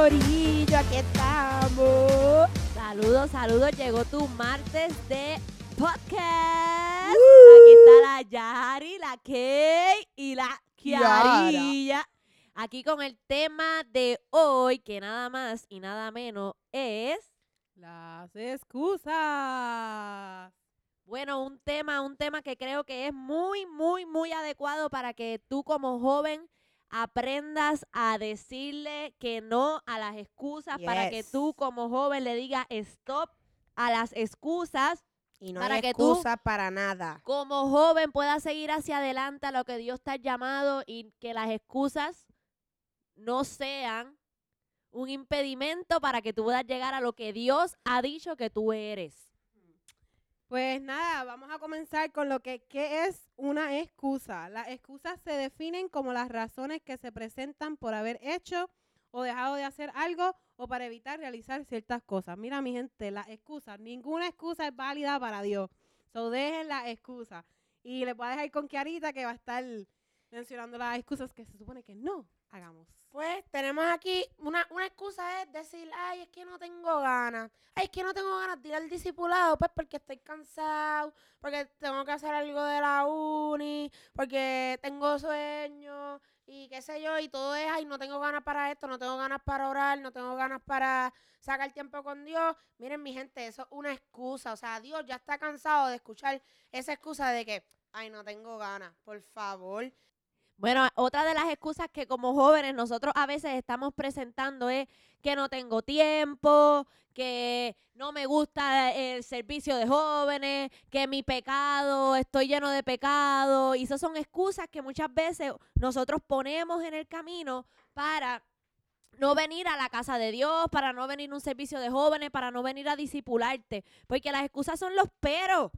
Corillo, aquí estamos. Saludos, saludos. Llegó tu martes de podcast. Aquí está la Yari, la Kay y la Kiarilla. Aquí con el tema de hoy, que nada más y nada menos es. Las excusas. Bueno, un tema, un tema que creo que es muy, muy, muy adecuado para que tú como joven aprendas a decirle que no a las excusas, para que tú como joven le digas stop a las excusas, Y no Para hay que tú- para nada. como joven puedas seguir hacia adelante a lo que Dios te ha llamado y que las excusas no sean un impedimento para que tú puedas llegar a lo que Dios ha dicho que tú eres. Pues nada, vamos a comenzar con lo que ¿qué es una excusa. Las excusas se definen como las razones que se presentan por haber hecho o dejado de hacer algo o para evitar realizar ciertas cosas. Mira, mi gente, las excusas, ninguna excusa es válida para Dios. So dejen las excusas. Y les voy a dejar con Kiarita que va a estar mencionando las excusas que se supone que no hagamos. Pues tenemos aquí una, una excusa es decir, ay, es que no tengo ganas. Ay, es que no tengo ganas de ir al discipulado, pues porque estoy cansado, porque tengo que hacer algo de la uni, porque tengo sueño y qué sé yo, y todo es, ay, no tengo ganas para esto, no tengo ganas para orar, no tengo ganas para sacar tiempo con Dios. Miren, mi gente, eso es una excusa. O sea, Dios ya está cansado de escuchar esa excusa de que, ay, no tengo ganas, por favor. Bueno, otra de las excusas que como jóvenes nosotros a veces estamos presentando es que no tengo tiempo, que no me gusta el servicio de jóvenes, que mi pecado, estoy lleno de pecado. Y esas son excusas que muchas veces nosotros ponemos en el camino para no venir a la casa de Dios, para no venir a un servicio de jóvenes, para no venir a discipularte. Porque las excusas son los peros.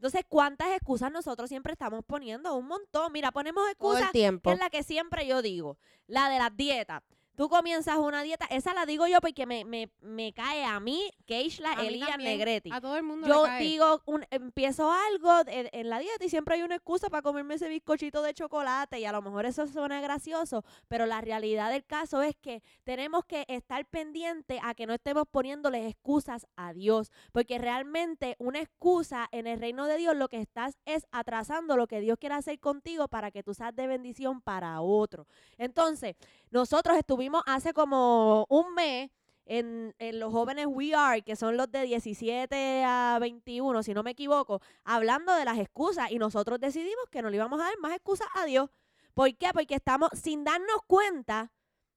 Entonces, ¿cuántas excusas nosotros siempre estamos poniendo? Un montón. Mira, ponemos Todo excusas el tiempo. que es la que siempre yo digo, la de las dietas. Tú comienzas una dieta, esa la digo yo porque me, me, me cae a mí, Keishla A Elías Negretti. A todo el mundo Yo le cae. digo, un- empiezo algo de- en la dieta y siempre hay una excusa para comerme ese bizcochito de chocolate y a lo mejor eso suena gracioso, pero la realidad del caso es que tenemos que estar pendientes a que no estemos poniéndoles excusas a Dios, porque realmente una excusa en el reino de Dios lo que estás es atrasando lo que Dios quiere hacer contigo para que tú seas de bendición para otro. Entonces, nosotros estuvimos hace como un mes en, los jóvenes We Are, que son los de 17 a 21, si no me equivoco, hablando de las excusas y nosotros decidimos que no le íbamos a dar más excusas a Dios. ¿Por qué? Porque estamos, sin darnos cuenta,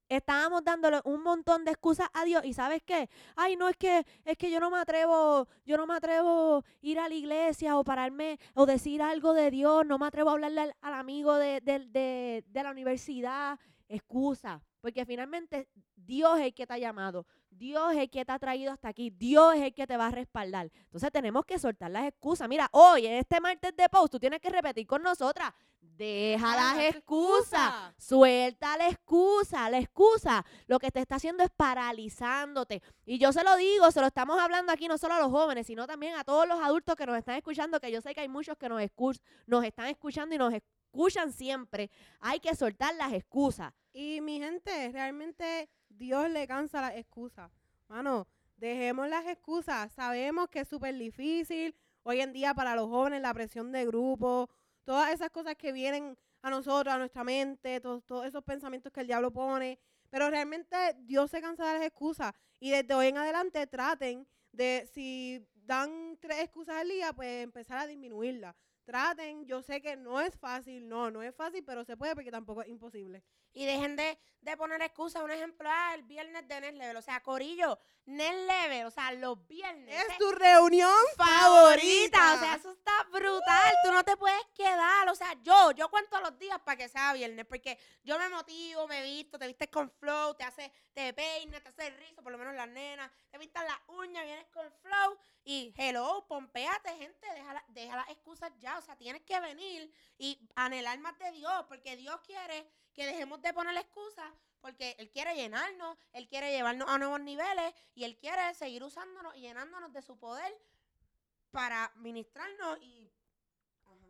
estábamos dándole un montón de excusas a Dios y ¿sabes qué? Ay, no, es que, es que yo no me atrevo, yo no me atrevo ir a la iglesia o pararme o decir algo de Dios, no me atrevo a hablarle al, amigo de- de- de la universidad, excusa, porque finalmente Dios es el que te ha llamado, Dios es el que te ha traído hasta aquí, Dios es el que te va a respaldar. Entonces tenemos que soltar las excusas. Mira, hoy en este martes de post, tú tienes que repetir con nosotras, deja las excusas. Suelta la excusa, la excusa lo que te está haciendo es paralizándote. Y yo se lo digo, se lo estamos hablando aquí no solo a los jóvenes, sino también a todos los adultos que nos están escuchando, que yo sé que hay muchos que nos, nos están escuchando y nos escuchan siempre. Hay que soltar las excusas. Y mi gente, realmente Dios le cansa las excusas. Mano, dejemos las excusas. Sabemos que es súper difícil hoy en día para los jóvenes la presión de grupo, todas esas cosas que vienen a nosotros, a nuestra mente, todos, todos esos pensamientos que el diablo pone. Pero realmente Dios se cansa de las excusas. Y desde hoy en adelante traten de, si dan tres excusas al día, pues empezar a disminuirlas. Traten, yo sé que no es fácil, no, no es fácil, pero se puede porque tampoco es imposible. Y dejen de, de poner excusas. Un ejemplo, ah, el viernes de Level. O sea, Corillo, Next Level. O sea, los viernes. Es tu reunión favorita. O sea, eso está brutal. Tú no te puedes quedar. O sea, yo, yo cuento los días para que sea viernes. Porque yo me motivo, me visto, te vistes con flow, te hace, te peinas, te hace rizo, por lo menos las nenas. Te pintas las uñas, vienes con flow. Y hello, pompeate, gente. Deja, la- deja las excusas ya. O sea, tienes que venir y anhelar más de Dios. Porque Dios quiere que dejemos de poner excusas. Porque Él quiere llenarnos, Él quiere llevarnos a nuevos niveles y Él quiere seguir usándonos y llenándonos de su poder para ministrarnos y... Ajá.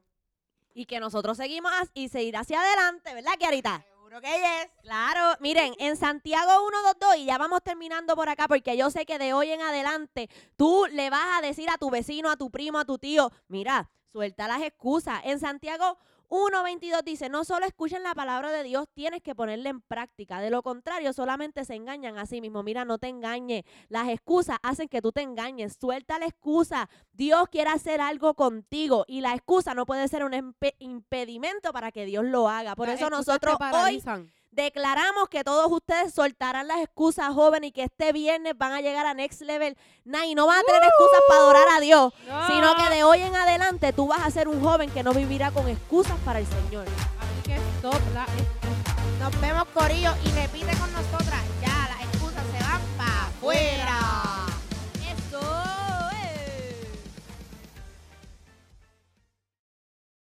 Y que nosotros seguimos y seguir hacia adelante, ¿verdad, Kiarita? Seguro que es. Claro, miren, en Santiago 122, y ya vamos terminando por acá, porque yo sé que de hoy en adelante tú le vas a decir a tu vecino, a tu primo, a tu tío, mira, suelta las excusas. En Santiago 1.22 dice, no solo escuchen la palabra de Dios, tienes que ponerla en práctica. De lo contrario, solamente se engañan a sí mismos. Mira, no te engañes. Las excusas hacen que tú te engañes. Suelta la excusa. Dios quiere hacer algo contigo y la excusa no puede ser un impedimento para que Dios lo haga. Por eso nosotros hoy. Declaramos que todos ustedes soltarán las excusas, jóvenes, y que este viernes van a llegar a Next Level Nine y no van a tener excusas para adorar a Dios, sino que de hoy en adelante tú vas a ser un joven que no vivirá con excusas para el Señor. Así que stop la excusa. Nos vemos, Corillo, y repite con nosotras.